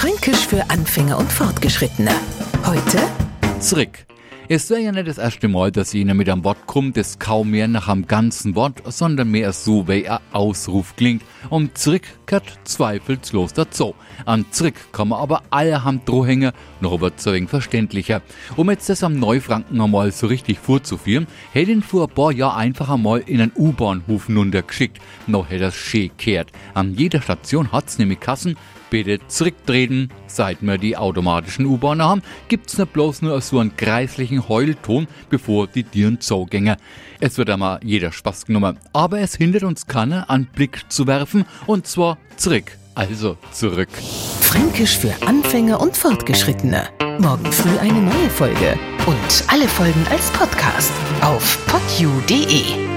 Fränkisch für Anfänger und Fortgeschrittene. Heute Zurück. Es wäre ja nicht das erste Mal, dass Ihnen mit einem Wort kommt, das kaum mehr nach einem ganzen Wort, sondern mehr so wie ein Ausruf klingt. Und zurück gehört zweifelslos dazu. An zurück kann man aber allerhand drohhängen, noch wird es verständlicher. Um jetzt das am Neufranken einmal so richtig vorzuführen, hätte ihn vor ein paar Jahren einfach einmal in einen U-Bahnhof geschickt. Noch hätte das schön kehrt. An jeder Station hat's nämlich Kassen, bitte zurücktreten. Seit wir die automatischen U-Bahnen haben, gibt's nicht bloß nur so einen kreislichen Heulton, bevor die Tieren zugängen. Es wird einmal jeder Spaß genommen, aber es hindert uns keiner, einen Blick zu werfen, und zwar zurück. Also zurück. Fränkisch für Anfänger und Fortgeschrittene. Morgen früh eine neue Folge. Und alle Folgen als Podcast auf podu.de.